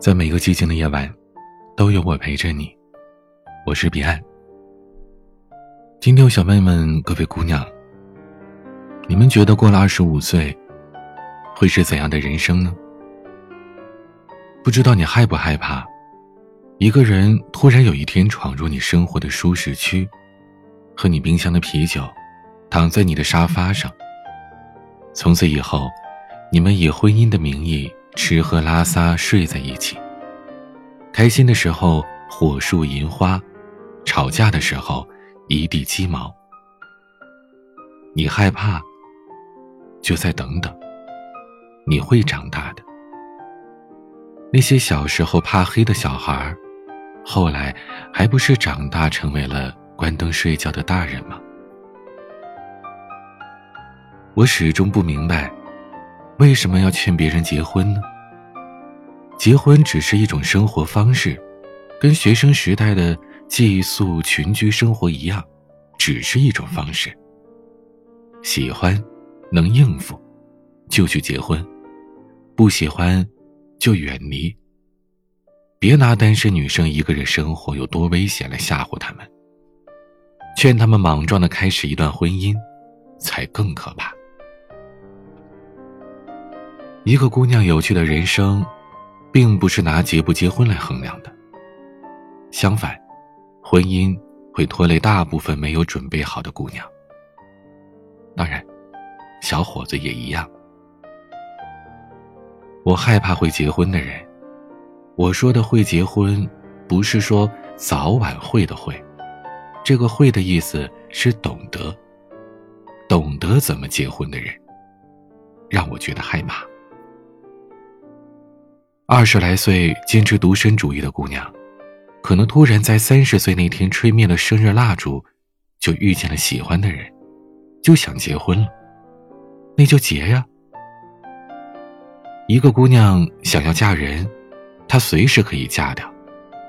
在每个寂静的夜晚，都有我陪着你。我是彼岸。今天，我想问问各位姑娘，你们觉得过了二十五岁，会是怎样的人生呢？不知道你害不害怕，一个人突然有一天闯入你生活的舒适区，喝你冰箱的啤酒，躺在你的沙发上。从此以后，你们以婚姻的名义。吃喝拉撒睡在一起。开心的时候火树银花，吵架的时候一地鸡毛。你害怕，就再等等，你会长大的。那些小时候怕黑的小孩，后来还不是长大成为了关灯睡觉的大人吗？我始终不明白。为什么要劝别人结婚呢？结婚只是一种生活方式，跟学生时代的寄宿群居生活一样，只是一种方式。喜欢，能应付，就去结婚；不喜欢，就远离。别拿单身女生一个人生活有多危险来吓唬他们，劝他们莽撞的开始一段婚姻，才更可怕。一个姑娘有趣的人生，并不是拿结不结婚来衡量的。相反，婚姻会拖累大部分没有准备好的姑娘。当然，小伙子也一样。我害怕会结婚的人。我说的会结婚，不是说早晚会的会，这个会的意思是懂得，懂得怎么结婚的人，让我觉得害怕。二十来岁坚持独身主义的姑娘，可能突然在三十岁那天吹灭了生日蜡烛，就遇见了喜欢的人，就想结婚了，那就结呀。一个姑娘想要嫁人，她随时可以嫁掉，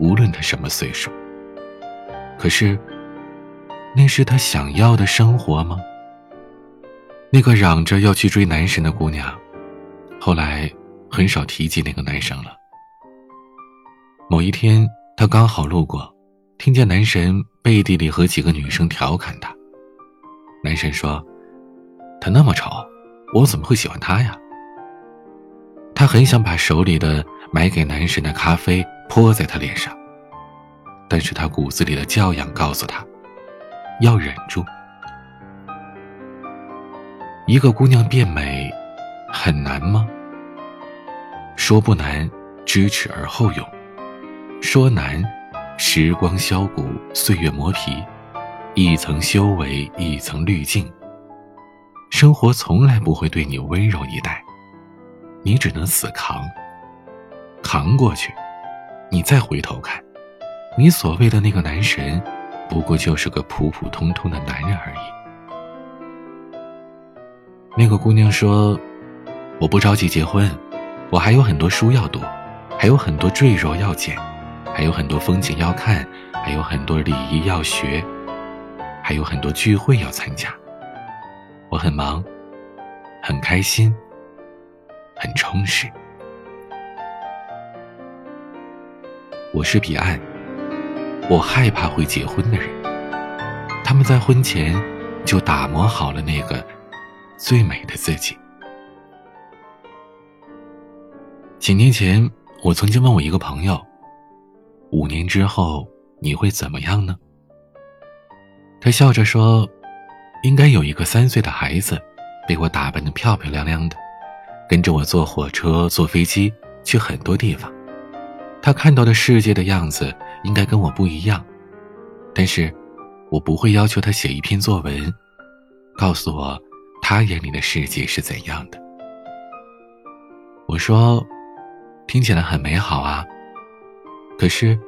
无论她什么岁数。可是，那是她想要的生活吗？那个嚷着要去追男神的姑娘，后来。很少提及那个男生了。某一天，他刚好路过，听见男神背地里和几个女生调侃他。男神说：“他那么丑，我怎么会喜欢他呀？”他很想把手里的买给男神的咖啡泼在他脸上，但是他骨子里的教养告诉他，要忍住。一个姑娘变美，很难吗？说不难，知耻而后勇；说难，时光削骨，岁月磨皮，一层修为，一层滤镜。生活从来不会对你温柔以待，你只能死扛。扛过去，你再回头看，你所谓的那个男神，不过就是个普普通通的男人而已。那个姑娘说：“我不着急结婚。”我还有很多书要读，还有很多赘肉要剪，还有很多风景要看，还有很多礼仪要学，还有很多聚会要参加。我很忙，很开心，很充实。我是彼岸，我害怕会结婚的人，他们在婚前就打磨好了那个最美的自己。几年前，我曾经问我一个朋友：“五年之后你会怎么样呢？”他笑着说：“应该有一个三岁的孩子，被我打扮的漂漂亮亮的，跟着我坐火车、坐飞机去很多地方。他看到的世界的样子应该跟我不一样，但是，我不会要求他写一篇作文，告诉我他眼里的世界是怎样的。”我说。听起来很美好啊，可是，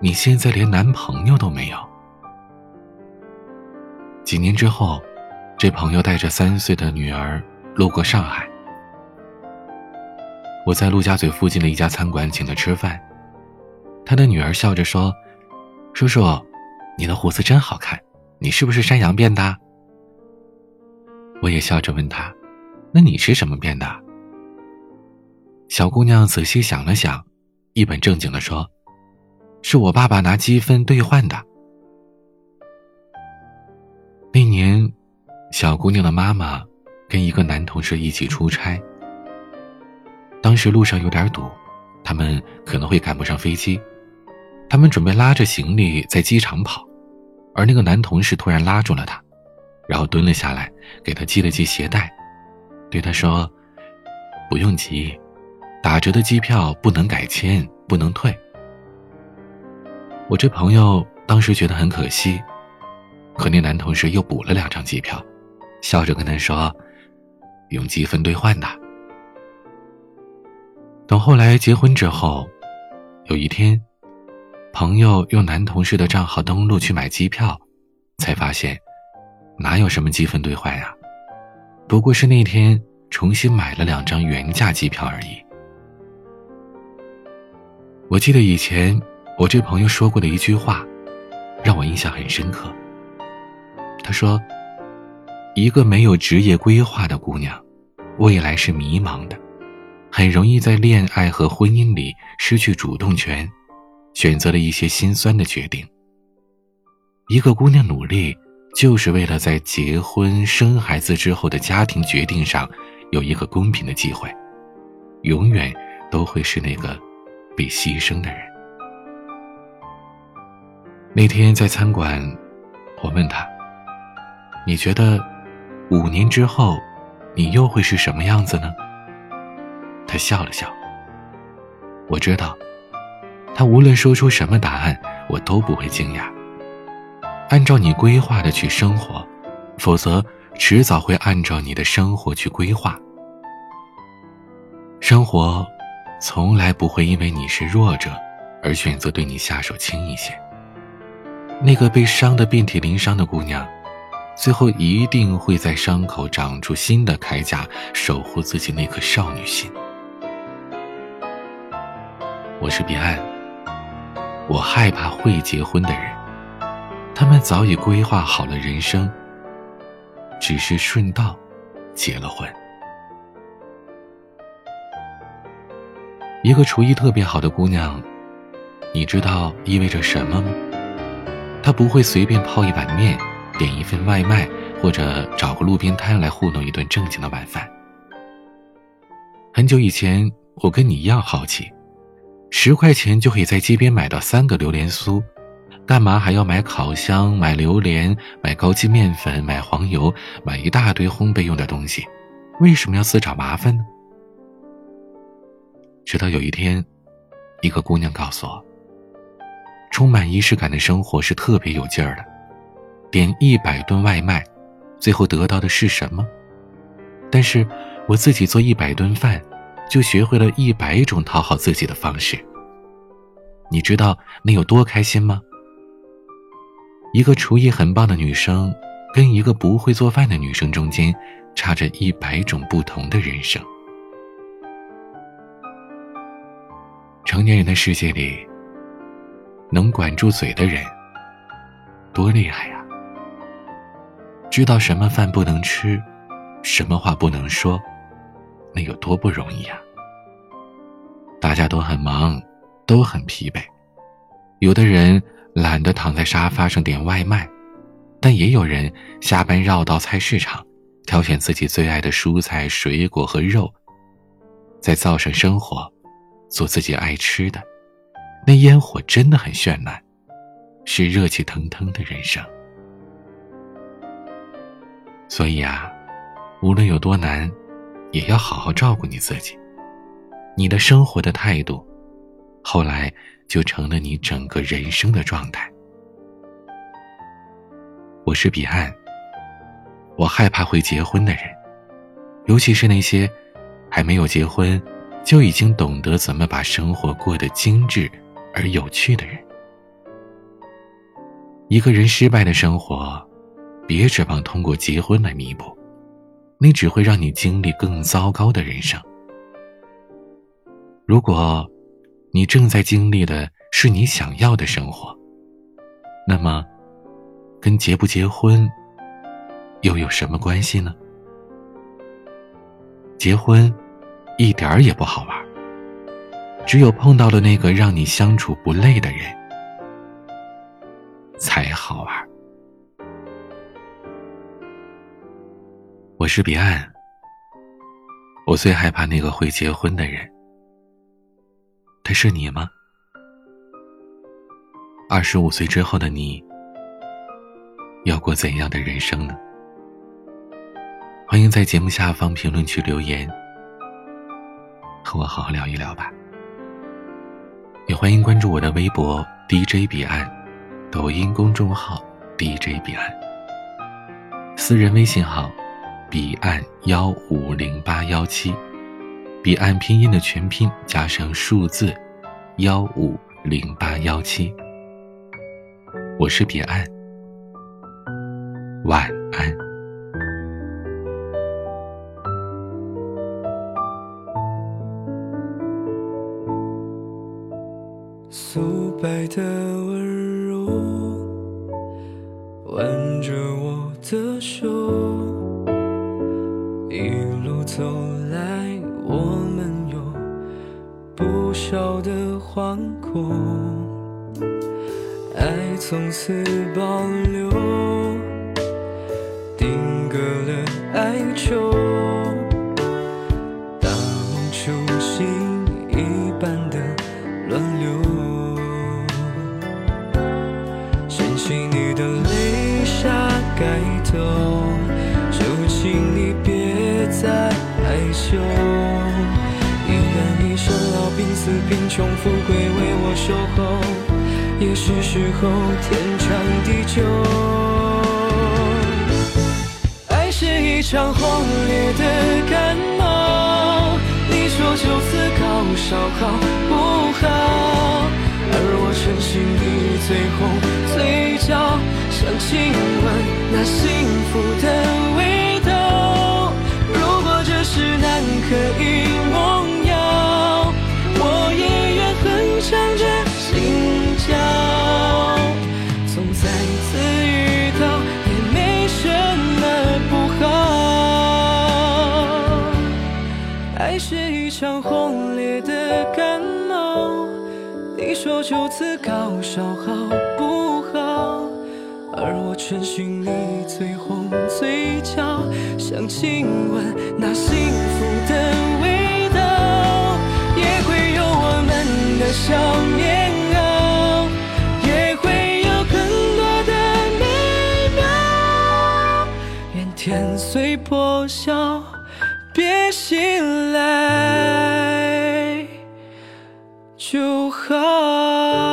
你现在连男朋友都没有。几年之后，这朋友带着三岁的女儿路过上海，我在陆家嘴附近的一家餐馆请他吃饭，他的女儿笑着说：“叔叔，你的胡子真好看，你是不是山羊变的？”我也笑着问他：“那你是什么变的？”小姑娘仔细想了想，一本正经的说：“是我爸爸拿积分兑换的。”那年，小姑娘的妈妈跟一个男同事一起出差。当时路上有点堵，他们可能会赶不上飞机。他们准备拉着行李在机场跑，而那个男同事突然拉住了她，然后蹲了下来，给她系了系鞋带，对她说：“不用急，打折的机票不能改签，不能退。”我这朋友当时觉得很可惜，可那男同事又补了两张机票，笑着跟他说：“用积分兑换的。”等后来结婚之后，有一天。朋友用男同事的账号登录去买机票，才发现，哪有什么积分兑换呀？不过是那天重新买了两张原价机票而已。我记得以前我这朋友说过的一句话，让我印象很深刻。他说：“一个没有职业规划的姑娘，未来是迷茫的，很容易在恋爱和婚姻里失去主动权。”选择了一些心酸的决定。一个姑娘努力，就是为了在结婚生孩子之后的家庭决定上有一个公平的机会，永远都会是那个被牺牲的人。那天在餐馆，我问他：“你觉得五年之后，你又会是什么样子呢？”他笑了笑。我知道。他无论说出什么答案，我都不会惊讶。按照你规划的去生活，否则迟早会按照你的生活去规划。生活从来不会因为你是弱者而选择对你下手轻一些。那个被伤得遍体鳞伤的姑娘，最后一定会在伤口长出新的铠甲，守护自己那颗少女心。我是彼岸。我害怕会结婚的人，他们早已规划好了人生，只是顺道结了婚。一个厨艺特别好的姑娘，你知道意味着什么吗？她不会随便泡一碗面，点一份外卖，或者找个路边摊来糊弄一顿正经的晚饭。很久以前，我跟你一样好奇。十块钱就可以在街边买到三个榴莲酥，干嘛还要买烤箱、买榴莲、买高筋面粉、买黄油、买一大堆烘焙用的东西？为什么要自找麻烦呢？直到有一天，一个姑娘告诉我，充满仪式感的生活是特别有劲儿的。点一百顿外卖，最后得到的是什么？但是我自己做一百顿饭。就学会了一百种讨好自己的方式。你知道那有多开心吗？一个厨艺很棒的女生，跟一个不会做饭的女生中间，差着一百种不同的人生。成年人的世界里，能管住嘴的人，多厉害呀！知道什么饭不能吃，什么话不能说。那有多不容易呀！大家都很忙，都很疲惫，有的人懒得躺在沙发上点外卖，但也有人下班绕到菜市场，挑选自己最爱的蔬菜、水果和肉，在灶上生火，做自己爱吃的。那烟火真的很绚烂，是热气腾腾的人生。所以啊，无论有多难。也要好好照顾你自己，你的生活的态度，后来就成了你整个人生的状态。我是彼岸，我害怕会结婚的人，尤其是那些还没有结婚就已经懂得怎么把生活过得精致而有趣的人。一个人失败的生活，别指望通过结婚来弥补。那只会让你经历更糟糕的人生。如果，你正在经历的是你想要的生活，那么，跟结不结婚又有什么关系呢？结婚一点儿也不好玩，只有碰到了那个让你相处不累的人，才好玩。我是彼岸，我最害怕那个会结婚的人。他是你吗？二十五岁之后的你，要过怎样的人生呢？欢迎在节目下方评论区留言，和我好好聊一聊吧。也欢迎关注我的微博 DJ 彼岸，抖音公众号 DJ 彼岸，私人微信号彼岸幺五零八幺七，彼岸拼音的全拼加上数字幺五零八幺七。我是彼岸，晚安。素白的温柔挽着我的手，一路走来，我们有不少的惶恐，爱从此保留，定格了哀愁，一人一生，老病死，贫穷富贵为我守候，也是时候天长地久。爱是一场轰烈的感冒，你说就此高烧好不好？而我趁心底最红嘴角，想亲吻那幸福的味。可说就此高烧好不好？而我趁心里最红嘴角，想亲吻那幸福的味道，也会有我们的小棉袄，也会有更多的美妙。愿天虽破晓，别醒来就好。